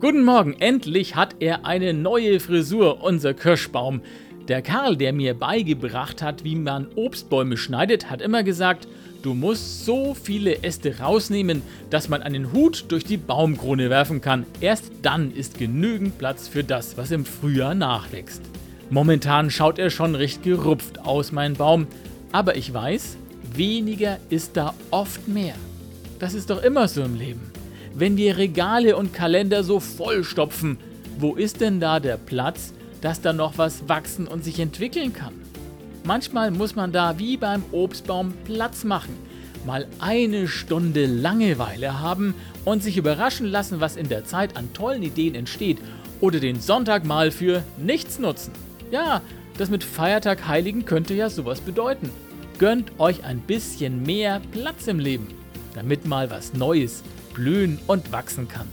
Guten Morgen, endlich hat er eine neue Frisur, unser Kirschbaum. Der Karl, der mir beigebracht hat, wie man Obstbäume schneidet, hat immer gesagt, du musst so viele Äste rausnehmen, dass man einen Hut durch die Baumkrone werfen kann. Erst dann ist genügend Platz für das, was im Frühjahr nachwächst. Momentan schaut er schon recht gerupft aus, mein Baum, aber ich weiß, weniger ist da oft mehr. Das ist doch immer so im Leben wenn wir Regale und Kalender so vollstopfen, wo ist denn da der Platz, dass da noch was wachsen und sich entwickeln kann? Manchmal muss man da wie beim Obstbaum Platz machen, mal eine Stunde Langeweile haben und sich überraschen lassen, was in der Zeit an tollen Ideen entsteht oder den Sonntag mal für nichts nutzen. Ja, das mit Feiertag Heiligen könnte ja sowas bedeuten. Gönnt euch ein bisschen mehr Platz im Leben, damit mal was Neues blühen und wachsen kann.